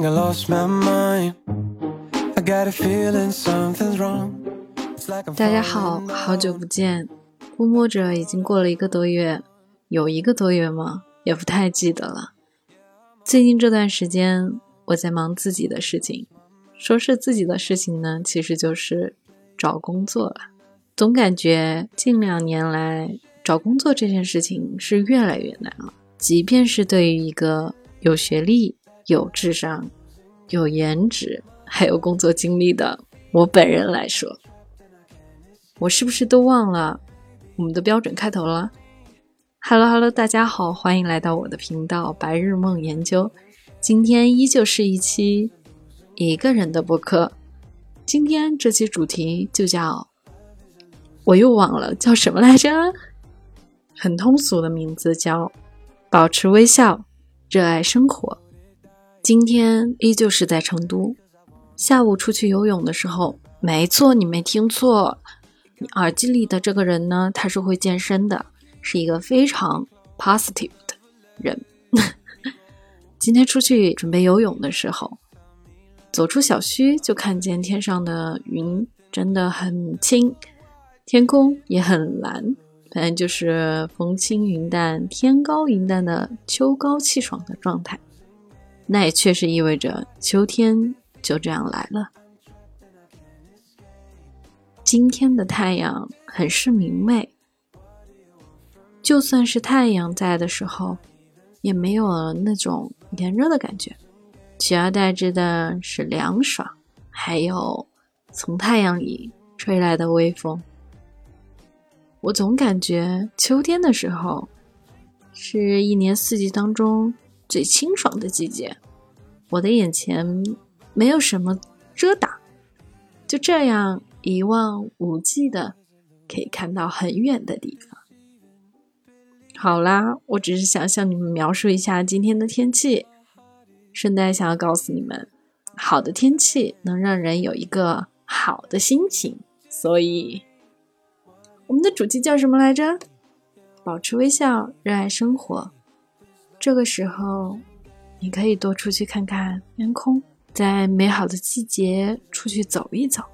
think I lost my mind. I got a feeling something's wrong. It's like I'm 大家好，好久不见。估摸着已经过了一个多月，有一个多月吗？也不太记得了。最近这段时间，我在忙自己的事情。说是自己的事情呢，其实就是找工作了。总感觉近两年来找工作这件事情是越来越难了。即便是对于一个有学历、有智商、有颜值，还有工作经历的我本人来说，我是不是都忘了我们的标准开头了？Hello Hello，大家好，欢迎来到我的频道白日梦研究。今天依旧是一期一个人的播客。今天这期主题就叫，我又忘了叫什么来着，很通俗的名字叫保持微笑，热爱生活。今天依旧是在成都，下午出去游泳的时候，没错，你没听错，你耳机里的这个人呢，他是会健身的，是一个非常 positive 的人。今天出去准备游泳的时候，走出小区就看见天上的云真的很轻，天空也很蓝，反正就是风轻云淡、天高云淡的秋高气爽的状态。那也确实意味着秋天就这样来了。今天的太阳很是明媚，就算是太阳在的时候，也没有了那种炎热的感觉，取而代之的是凉爽，还有从太阳里吹来的微风。我总感觉秋天的时候是一年四季当中最清爽的季节，我的眼前没有什么遮挡，就这样一望无际的可以看到很远的地方。好啦，我只是想向你们描述一下今天的天气，顺带想要告诉你们，好的天气能让人有一个好的心情，所以我们的主题叫什么来着？保持微笑，热爱生活。这个时候，你可以多出去看看天空，在美好的季节出去走一走。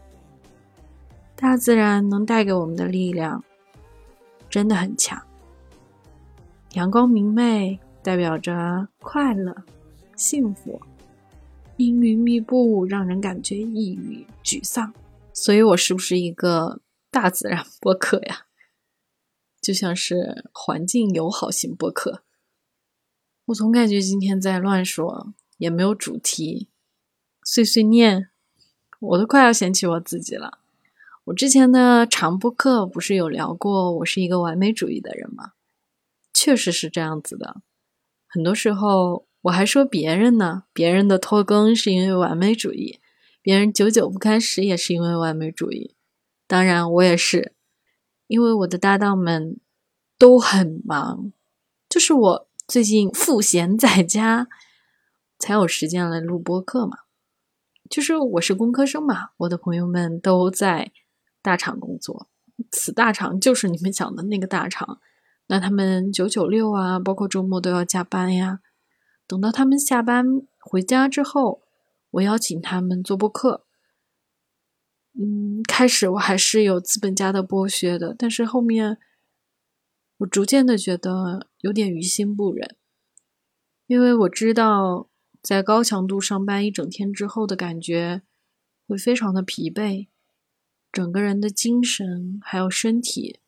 大自然能带给我们的力量真的很强。阳光明媚，代表着快乐、幸福；阴云密布，让人感觉抑郁、沮丧。所以，我是不是一个大自然播客呀？就像是环境友好型播客。我总感觉今天在乱说，也没有主题，碎碎念，我都快要嫌弃我自己了。我之前的长播课不是有聊过，我是一个完美主义的人吗？确实是这样子的。很多时候我还说别人呢，别人的拖更是因为完美主义，别人久久不开始也是因为完美主义。当然，我也是，因为我的搭档们都很忙，就是我最近赋闲在家，才有时间来录播课嘛。就是我是工科生嘛，我的朋友们都在大厂工作，此大厂就是你们想的那个大厂。那他们九九六啊，包括周末都要加班呀。等到他们下班回家之后，我邀请他们做播客。嗯，开始我还是有资本家的剥削的，但是后面我逐渐的觉得有点于心不忍，因为我知道在高强度上班一整天之后的感觉会非常的疲惫，整个人的精神还有身体。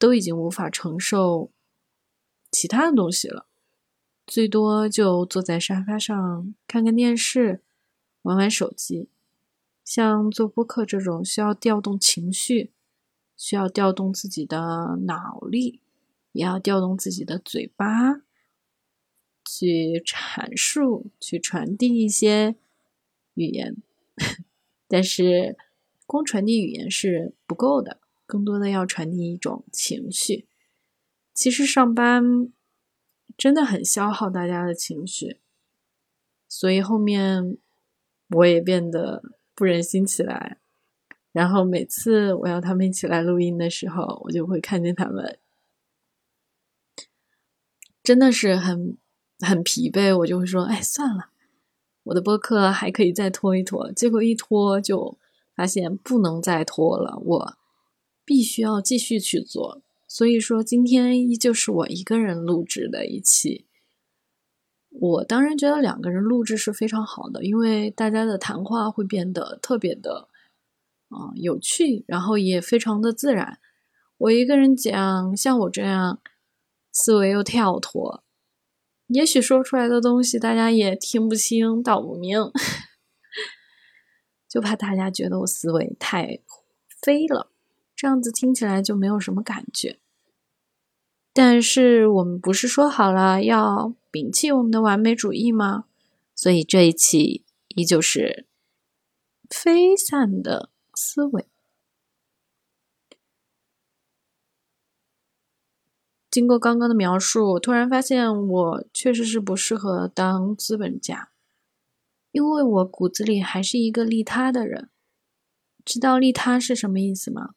都已经无法承受其他的东西了，最多就坐在沙发上看看电视，玩玩手机。像做播客这种需要调动情绪、需要调动自己的脑力，也要调动自己的嘴巴，去阐述、去传递一些语言。但是，光传递语言是不够的。更多的要传递一种情绪。其实上班真的很消耗大家的情绪，所以后面我也变得不忍心起来。然后每次我要他们一起来录音的时候，我就会看见他们真的是很很疲惫，我就会说：“哎，算了，我的播客还可以再拖一拖，结果一拖就发现不能再拖了，我必须要继续去做。所以说，今天依旧是我一个人录制的一期。我当然觉得两个人录制是非常好的，因为大家的谈话会变得特别的，嗯，有趣，然后也非常的自然。我一个人讲，像我这样思维又跳脱。也许说出来的东西大家也听不清道不明，就怕大家觉得我思维太飞了，这样子听起来就没有什么感觉。但是我们不是说好了要摒弃我们的完美主义吗？所以这一期依旧是飞散的思维。经过刚刚的描述，我突然发现我确实是不适合当资本家，因为我骨子里还是一个利他的人。知道利他是什么意思吗？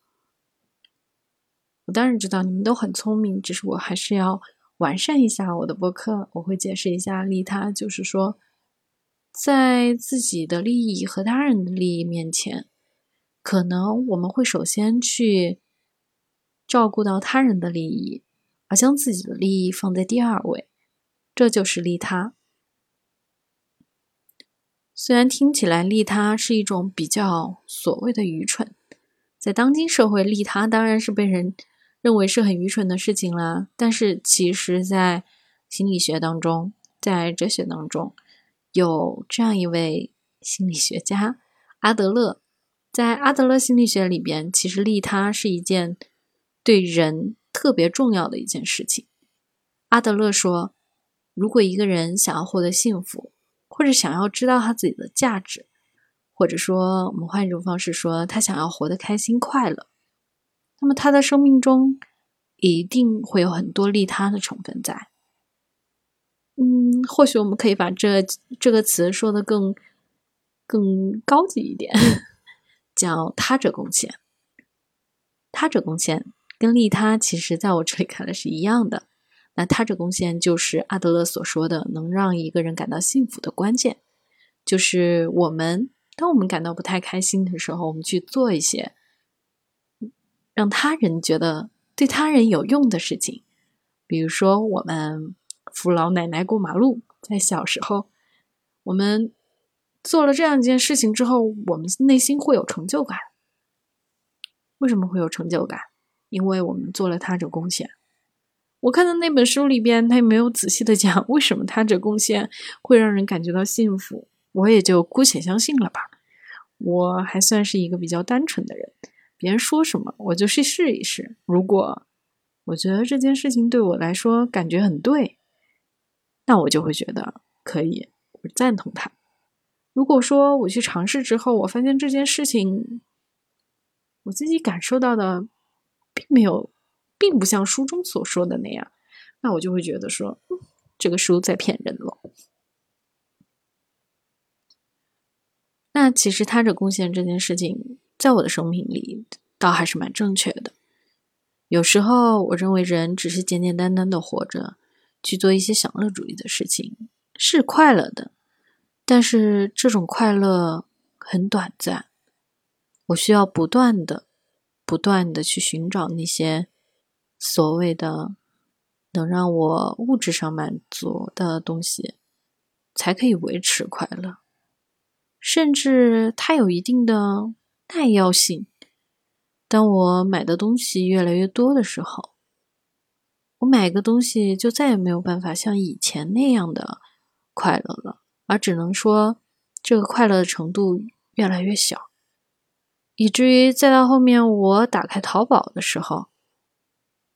我当然知道，你们都很聪明，只是我还是要完善一下我的博客。我会解释一下利他，就是说，在自己的利益和他人的利益面前，可能我们会首先去照顾到他人的利益。而将自己的利益放在第二位，这就是利他。虽然听起来利他是一种比较所谓的愚蠢，在当今社会，利他当然是被人认为是很愚蠢的事情啦。但是，其实，在心理学当中，在哲学当中，有这样一位心理学家阿德勒，在阿德勒心理学里边，其实利他是一件对人。特别重要的一件事情，阿德勒说：“如果一个人想要获得幸福，或者想要知道他自己的价值，或者说我们换一种方式说，他想要活得开心快乐，那么他的生命中一定会有很多利他的成分在。嗯，或许我们可以把这这个词说的更更高级一点，叫他者贡献。他者贡献。”跟利他其实在我这里看来是一样的。那他者贡献就是阿德勒所说的能让一个人感到幸福的关键，就是我们当我们感到不太开心的时候，我们去做一些让他人觉得对他人有用的事情。比如说，我们扶老奶奶过马路，在小时候，我们做了这样一件事情之后，我们内心会有成就感。为什么会有成就感？因为我们做了他者贡献，我看到那本书里边，他也没有仔细的讲为什么他者贡献会让人感觉到幸福，我也就姑且相信了吧。我还算是一个比较单纯的人，别人说什么我就去试一试。如果我觉得这件事情对我来说感觉很对，那我就会觉得可以，我赞同他。如果说我去尝试之后，我发现这件事情我自己感受到的。并没有，并不像书中所说的那样，那我就会觉得说，这个书在骗人了。那其实他者贡献这件事情，在我的生命里，倒还是蛮正确的。有时候，我认为人只是简简单单的活着，去做一些享乐主义的事情，是快乐的，但是这种快乐很短暂，我需要不断的。不断的去寻找那些所谓的能让我物质上满足的东西，才可以维持快乐。甚至它有一定的耐药性。当我买的东西越来越多的时候，我买个东西就再也没有办法像以前那样的快乐了，而只能说这个快乐的程度越来越小。以至于再到后面，我打开淘宝的时候，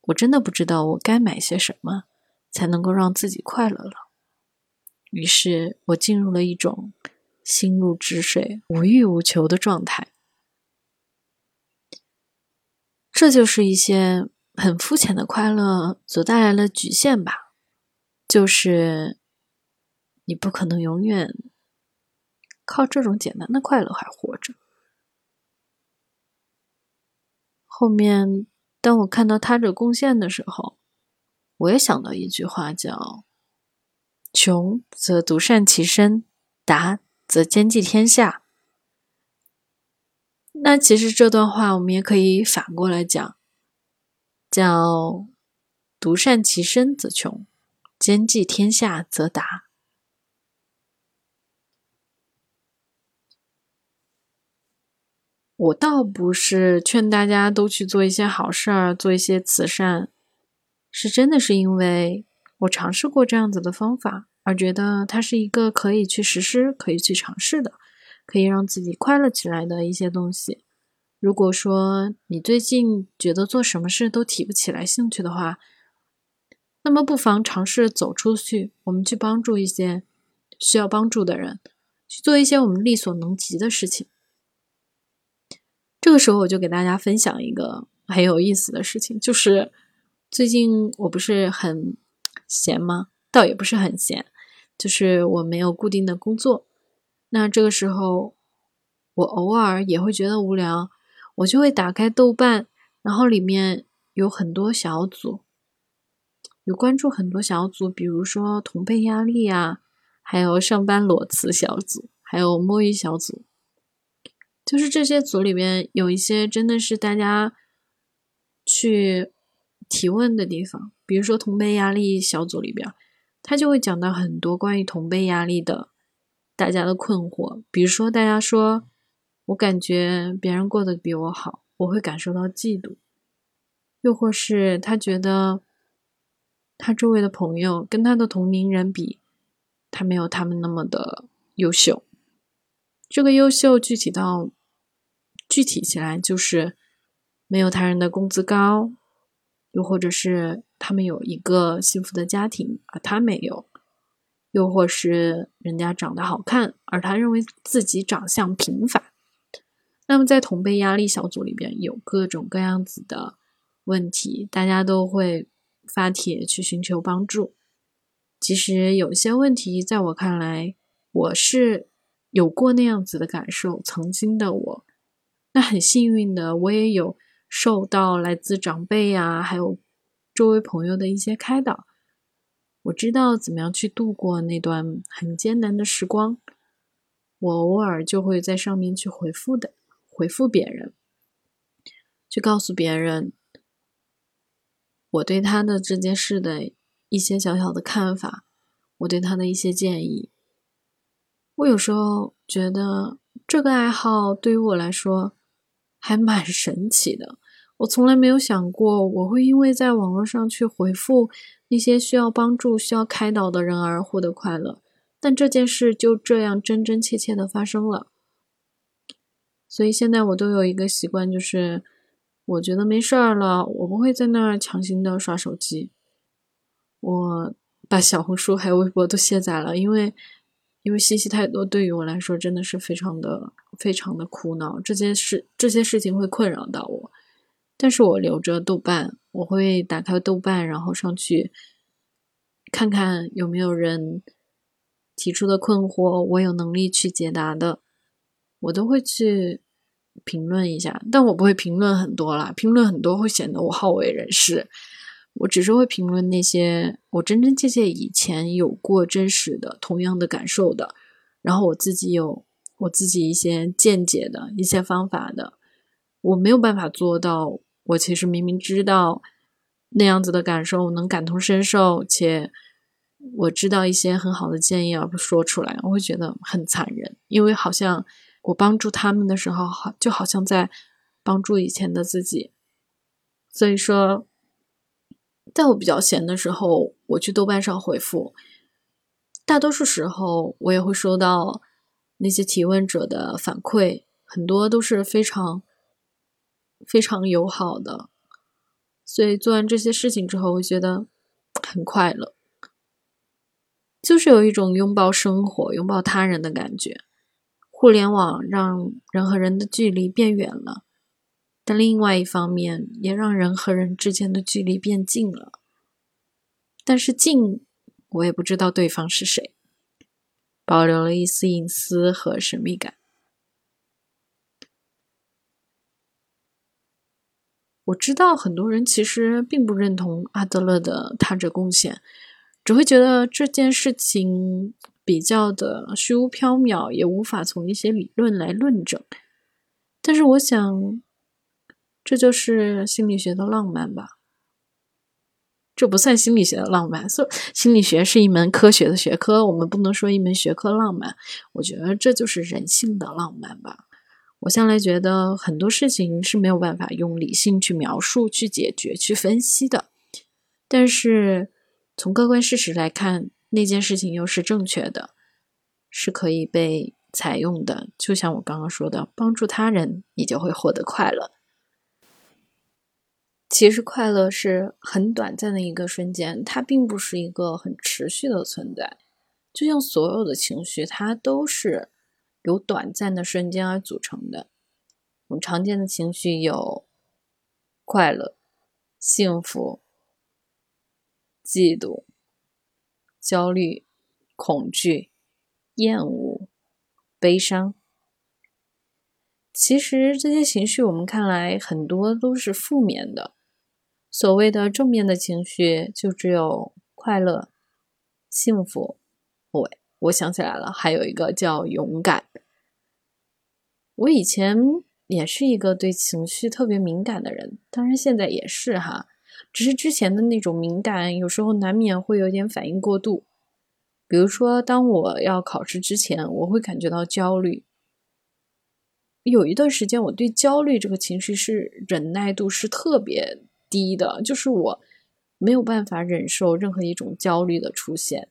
我真的不知道我该买些什么才能够让自己快乐了。于是我进入了一种心如止水、无欲无求的状态。这就是一些很肤浅的快乐所带来的局限吧，就是你不可能永远靠这种简单的快乐还活着。后面，当我看到他者贡献的时候，我也想到一句话，叫“穷则独善其身，达则兼济天下。那其实这段话我们也可以反过来讲，叫独善其身则穷，兼济天下则达。我倒不是劝大家都去做一些好事儿，做一些慈善，是真的是因为我尝试过这样子的方法，而觉得它是一个可以去实施、可以去尝试的，可以让自己快乐起来的一些东西。如果说你最近觉得做什么事都提不起来兴趣的话，那么不妨尝试走出去，我们去帮助一些需要帮助的人，去做一些我们力所能及的事情。这个时候，我就给大家分享一个很有意思的事情，就是最近我不是很闲吗？倒也不是很闲，就是我没有固定的工作。那这个时候，我偶尔也会觉得无聊，我就会打开豆瓣，然后里面有很多小组，有关注很多小组，比如说同辈压力啊，还有上班裸辞小组，还有摸鱼小组。就是这些组里面有一些真的是大家去提问的地方，比如说同辈压力小组里边，他就会讲到很多关于同辈压力的大家的困惑。比如说，大家说我感觉别人过得比我好，我会感受到嫉妒；又或是他觉得他周围的朋友跟他的同龄人比，他没有他们那么的优秀。这个优秀具体到具体起来，就是没有他人的工资高，又或者是他们有一个幸福的家庭，而他没有；又或是人家长得好看，而他认为自己长相平凡。那么在同辈压力小组里边，有各种各样子的问题，大家都会发帖去寻求帮助。其实有些问题，在我看来，我是。有过那样子的感受，曾经的我，那很幸运的，我也有受到来自长辈呀，还有周围朋友的一些开导，我知道怎么样去度过那段很艰难的时光。我偶尔就会在上面去回复的，回复别人，去告诉别人我对他的这件事的一些小小的看法，我对他的一些建议。我有时候觉得这个爱好对于我来说还蛮神奇的。我从来没有想过我会因为在网络上去回复那些需要帮助、需要开导的人而获得快乐，但这件事就这样真真切切的发生了。所以现在我都有一个习惯，就是我觉得没事儿了，我不会在那儿强行的刷手机。我把小红书还有微博都卸载了，因为。因为信息太多，对于我来说真的是非常的、非常的苦恼。这件事、这些事情会困扰到我，但是我留着豆瓣，我会打开豆瓣，然后上去看看有没有人提出的困惑，我有能力去解答的，我都会去评论一下。但我不会评论很多啦，评论很多会显得我好为人师。我只是会评论那些我真真切切以前有过真实的同样的感受的，然后我自己有我自己一些见解的一些方法的，我没有办法做到。我其实明明知道那样子的感受，能感同身受，且我知道一些很好的建议而不说出来，我会觉得很残忍，因为好像我帮助他们的时候，好就好像在帮助以前的自己，所以说。在我比较闲的时候，我去豆瓣上回复，大多数时候我也会收到那些提问者的反馈，很多都是非常非常友好的。所以做完这些事情之后，我觉得很快乐，就是有一种拥抱生活、拥抱他人的感觉。互联网让人和人的距离变远了。但另外一方面，也让人和人之间的距离变近了。但是近，我也不知道对方是谁，保留了一丝隐私和神秘感。我知道很多人其实并不认同阿德勒的他者贡献，只会觉得这件事情比较的虚无缥缈，也无法从一些理论来论证。但是我想，这就是心理学的浪漫吧。这不算心理学的浪漫，所心理学是一门科学的学科，我们不能说一门学科浪漫。我觉得这就是人性的浪漫吧。我向来觉得很多事情是没有办法用理性去描述、去解决、去分析的，但是从客观事实来看，那件事情又是正确的，是可以被采用的。就像我刚刚说的，帮助他人，你就会获得快乐。其实快乐是很短暂的一个瞬间，它并不是一个很持续的存在。就像所有的情绪，它都是由短暂的瞬间而组成的。我们常见的情绪有快乐、幸福、嫉妒、焦虑、恐惧、厌恶、悲伤。其实这些情绪，我们看来很多都是负面的。所谓的正面的情绪，就只有快乐、幸福。喂，我想起来了，还有一个叫勇敢。我以前也是一个对情绪特别敏感的人，当然现在也是哈。只是之前的那种敏感，有时候难免会有点反应过度。比如说，当我要考试之前，我会感觉到焦虑。有一段时间，我对焦虑这个情绪是忍耐度是特别。低的，就是我没有办法忍受任何一种焦虑的出现。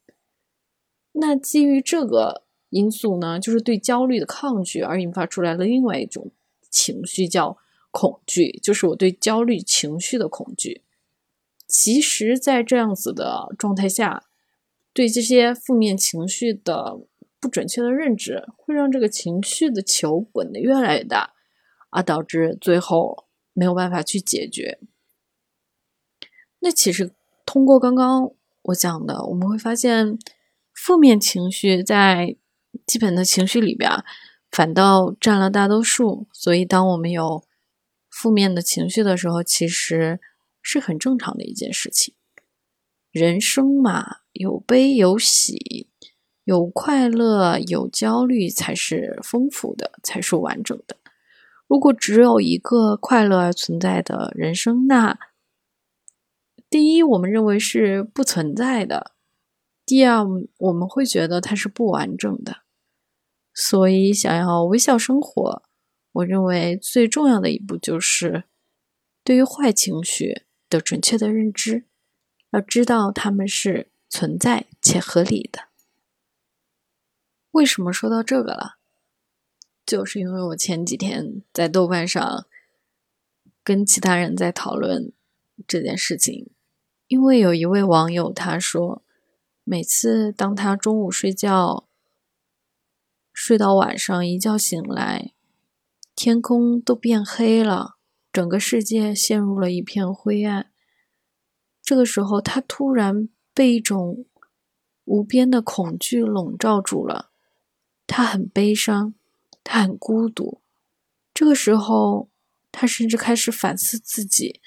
那基于这个因素呢，就是对焦虑的抗拒，而引发出来了另外一种情绪，叫恐惧，就是我对焦虑情绪的恐惧。其实，在这样子的状态下，对这些负面情绪的不准确的认知，会让这个情绪的球滚得越来越大，而导致最后没有办法去解决。那其实通过刚刚我讲的，我们会发现，负面情绪在基本的情绪里边，反倒占了大多数。所以，当我们有负面的情绪的时候，其实是很正常的一件事情。人生嘛，有悲有喜，有快乐有焦虑，才是丰富的，才是完整的。如果只有一个快乐而存在的人生，那第一，我们认为是不存在的；第二，我们会觉得它是不完整的。所以，想要微笑生活，我认为最重要的一步就是对于坏情绪的准确的认知，要知道它们是存在且合理的。为什么说到这个了？就是因为我前几天在豆瓣上跟其他人在讨论这件事情。因为有一位网友他说，每次当他中午睡觉，睡到晚上一觉醒来，天空都变黑了，整个世界陷入了一片灰暗。这个时候，他突然被一种无边的恐惧笼罩住了，他很悲伤，他很孤独。这个时候，他甚至开始反思自己，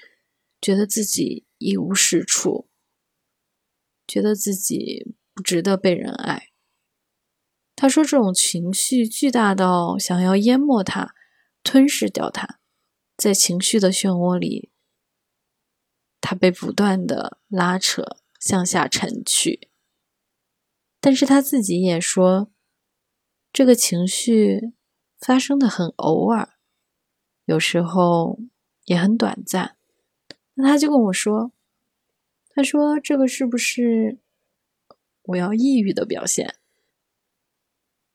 觉得自己。一无是处，觉得自己不值得被人爱。他说：“这种情绪巨大到想要淹没他，吞噬掉他，在情绪的漩涡里，他被不断的拉扯向下沉去。但是他自己也说，这个情绪发生的很偶尔，有时候也很短暂。”那他就跟我说：“他说这个是不是我要抑郁的表现？”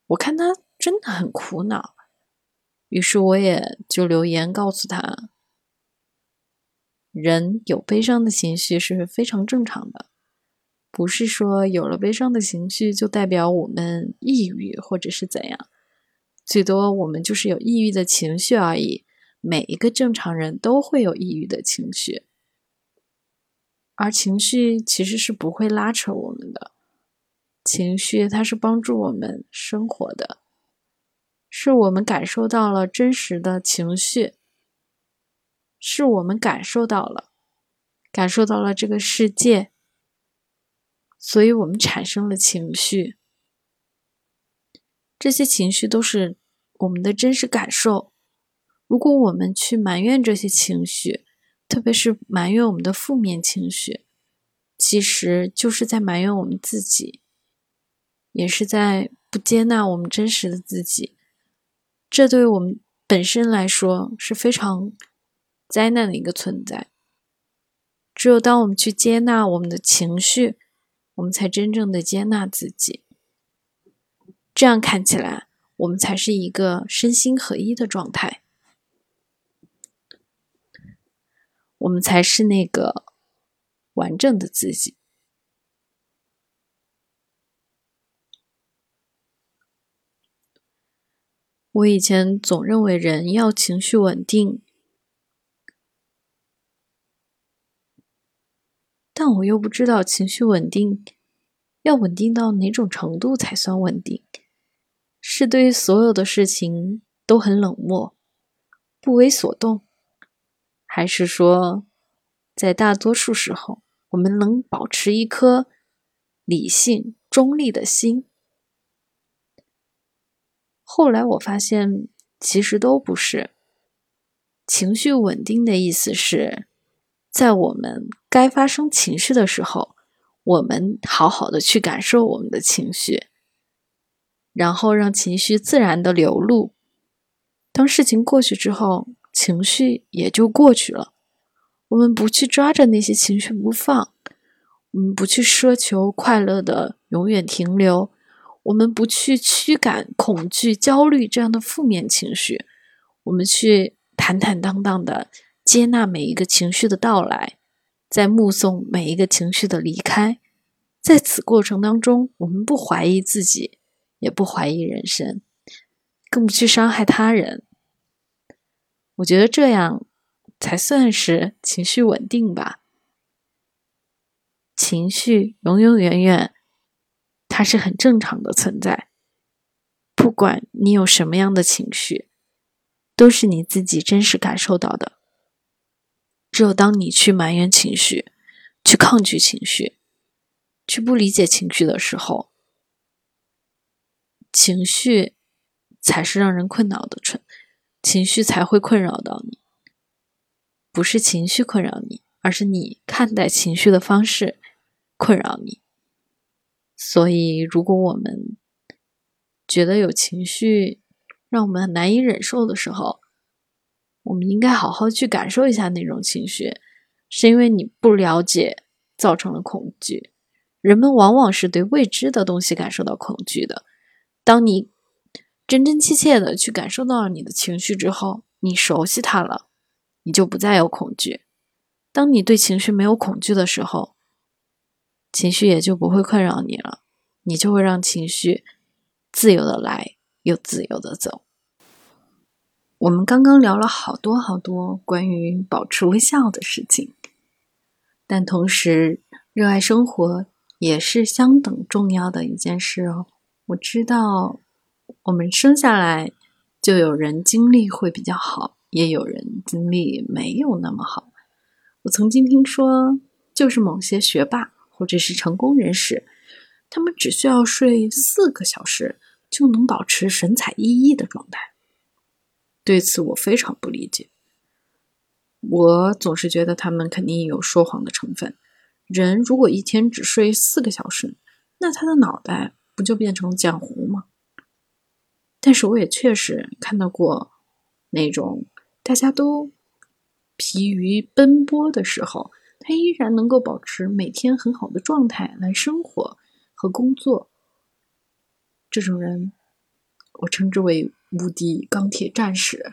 我看他真的很苦恼，于是我也就留言告诉他：“人有悲伤的情绪是非常正常的，不是说有了悲伤的情绪就代表我们抑郁或者是怎样，最多我们就是有抑郁的情绪而已。每一个正常人都会有抑郁的情绪。”而情绪其实是不会拉扯我们的，情绪它是帮助我们生活的，是我们感受到了真实的情绪，是我们感受到了，感受到了这个世界，所以我们产生了情绪，这些情绪都是我们的真实感受。如果我们去埋怨这些情绪，特别是埋怨我们的负面情绪，其实就是在埋怨我们自己，也是在不接纳我们真实的自己。这对我们本身来说是非常灾难的一个存在。只有当我们去接纳我们的情绪，我们才真正的接纳自己。这样看起来，我们才是一个身心合一的状态，我们才是那个完整的自己。我以前总认为人要情绪稳定。但我又不知道情绪稳定要稳定到哪种程度才算稳定？是对所有的事情都很冷漠、不为所动，还是说在大多数时候我们能保持一颗理性、中立的心？后来我发现，其实都不是。情绪稳定的意思是。在我们该发生情绪的时候，我们好好的去感受我们的情绪，然后让情绪自然的流露。当事情过去之后，情绪也就过去了。我们不去抓着那些情绪不放，我们不去奢求快乐的永远停留，我们不去驱赶恐惧、焦虑这样的负面情绪，我们去坦坦荡荡的。接纳每一个情绪的到来，在目送每一个情绪的离开，在此过程当中，我们不怀疑自己，也不怀疑人生，更不去伤害他人。我觉得这样才算是情绪稳定吧。情绪永永远远，它是很正常的存在。不管你有什么样的情绪，都是你自己真实感受到的。只有当你去埋怨情绪、去抗拒情绪、去不理解情绪的时候，情绪才是让人困扰的，情情绪才会困扰到你。不是情绪困扰你，而是你看待情绪的方式困扰你。所以，如果我们觉得有情绪让我们难以忍受的时候，我们应该好好去感受一下那种情绪，是因为你不了解造成了恐惧。人们往往是对未知的东西感受到恐惧的。当你真真切切的去感受到了你的情绪之后，你熟悉它了，你就不再有恐惧。当你对情绪没有恐惧的时候，情绪也就不会困扰你了，你就会让情绪自由的来，又自由的走。我们刚刚聊了好多好多关于保持微笑的事情，但同时，热爱生活也是相等重要的一件事哦。我知道，我们生下来就有人经历会比较好，也有人经历没有那么好。我曾经听说，就是某些学霸或者是成功人士，他们只需要睡四个小时，就能保持神采奕奕的状态。对此我非常不理解，我总是觉得他们肯定有说谎的成分。人如果一天只睡四个小时，那他的脑袋不就变成浆糊吗？但是我也确实看到过那种大家都疲于奔波的时候，他依然能够保持每天很好的状态来生活和工作。这种人，我称之为。无敌钢铁战士，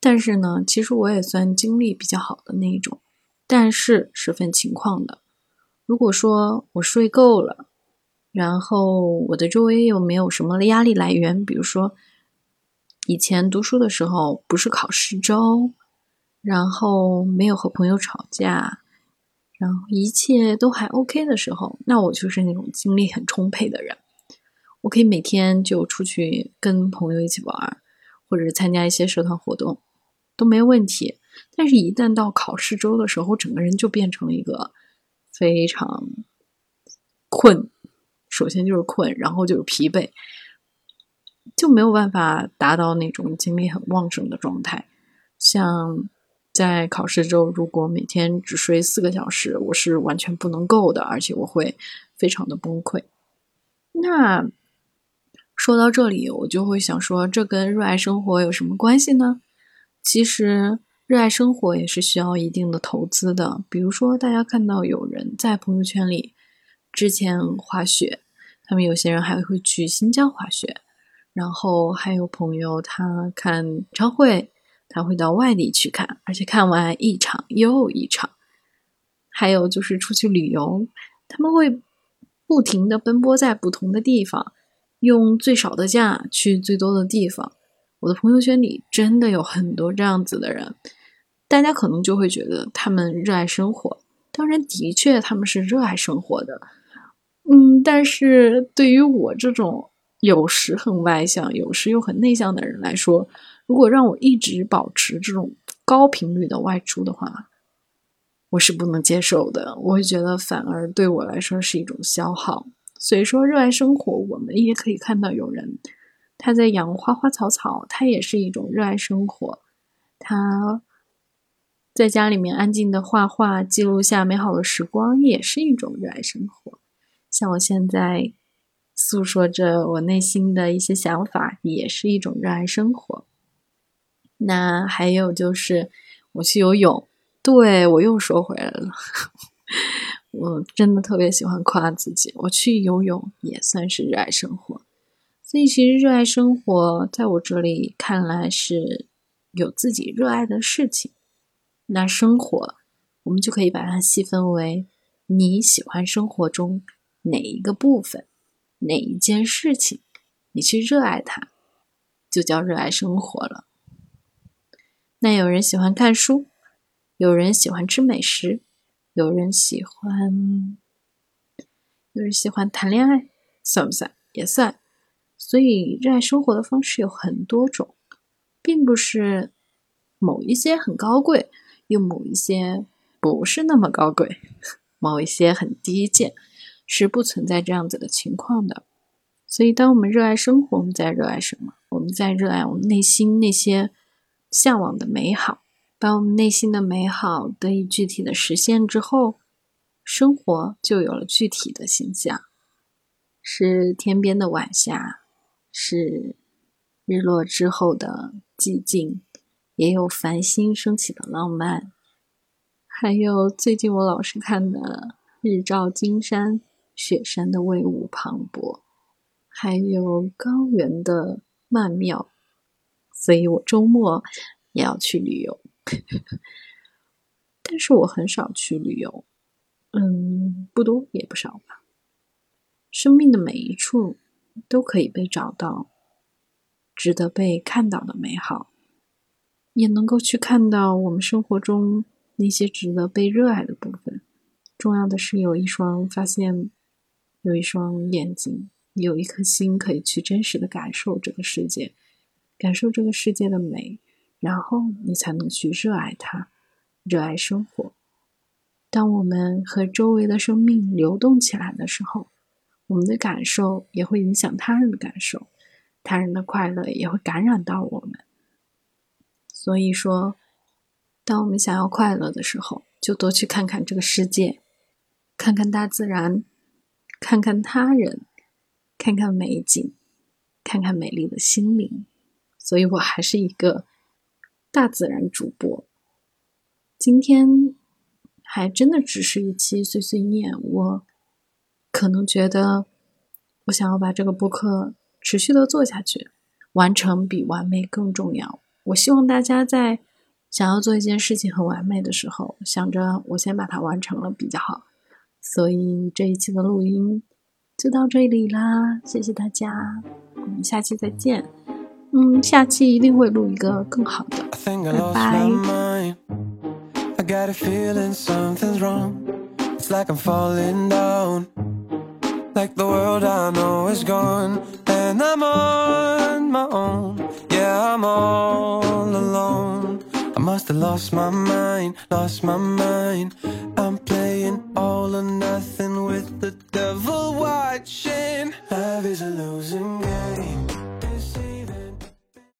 但是呢，其实我也算精力比较好的那一种，但是是分情况的。如果说我睡够了，然后我的周围又没有什么压力来源，比如说以前读书的时候不是考试周，然后没有和朋友吵架，然后一切都还 OK 的时候，那我就是那种精力很充沛的人。我可以每天就出去跟朋友一起玩，或者参加一些社团活动，都没问题。但是，一旦到考试周的时候，整个人就变成了一个非常困、首先就是困，然后就是疲惫，就没有办法达到那种精力很旺盛的状态。像在考试周，如果每天只睡四个小时，我是完全不能够的，而且我会非常的崩溃。那说到这里，我就会想说，这跟热爱生活有什么关系呢？其实，热爱生活也是需要一定的投资的。比如说，大家看到有人在朋友圈里之前滑雪，他们有些人还会去新疆滑雪，然后还有朋友他看演唱会，他会到外地去看，而且看完一场又一场。还有就是出去旅游，他们会不停的奔波在不同的地方，用最少的价去最多的地方。我的朋友圈里真的有很多这样子的人，大家可能就会觉得他们热爱生活。当然，的确他们是热爱生活的，嗯，但是对于我这种有时很外向、有时又很内向的人来说，如果让我一直保持这种高频率的外出的话，我是不能接受的。我会觉得反而对我来说是一种消耗。所以说，热爱生活，我们也可以看到有人。他在养花花草草，他也是一种热爱生活。他在家里面安静的画画，记录下美好的时光，也是一种热爱生活。像我现在诉说着我内心的一些想法，也是一种热爱生活。那还有就是我去游泳，对我又说回来了，我真的特别喜欢夸自己，我去游泳也算是热爱生活。所以，其实热爱生活，在我这里看来是有自己热爱的事情。那生活，我们就可以把它细分为你喜欢生活中哪一个部分，哪一件事情，你去热爱它，就叫热爱生活了。那有人喜欢看书，有人喜欢吃美食，有人喜欢，有人喜欢谈恋爱，算不算？也算。所以，热爱生活的方式有很多种，并不是某一些很高贵，又某一些不是那么高贵，某一些很低贱，是不存在这样子的情况的。所以，当我们热爱生活，我们在热爱什么？我们在热爱我们内心那些向往的美好。把我们内心的美好得以具体的实现之后，生活就有了具体的形象，是天边的晚霞。是日落之后的寂静，也有繁星升起的浪漫，还有最近我老是看的日照金山，雪山的威武磅礴，还有高原的曼妙。所以我周末也要去旅游，但是我很少去旅游，嗯，不多也不少吧。生命的每一处。都可以被找到，值得被看到的美好，也能够去看到我们生活中那些值得被热爱的部分。重要的是有一双发现，有一双眼睛，有一颗心，可以去真实的感受这个世界，感受这个世界的美，然后你才能去热爱它，热爱生活。当我们和周围的生命流动起来的时候。我们的感受也会影响他人的感受，他人的快乐也会感染到我们。所以说，当我们想要快乐的时候，就多去看看这个世界，看看大自然，看看他人，看看美景，看看美丽的心灵。所以我还是一个大自然主播。今天还真的只是一期碎碎念，我。可能觉得，我想要把这个播客持续的做下去，完成比完美更重要。我希望大家在想要做一件事情很完美的时候，想着我先把它完成了比较好。所以这一期的录音就到这里啦，谢谢大家，我们下期再见。嗯，下期一定会录一个更好的，拜拜。Like the world I know is gone And I'm on my own Yeah, I'm all alone Must have lost my mind, lost my mind. I'm playing all or nothing with the devil watching. Love is a losing game.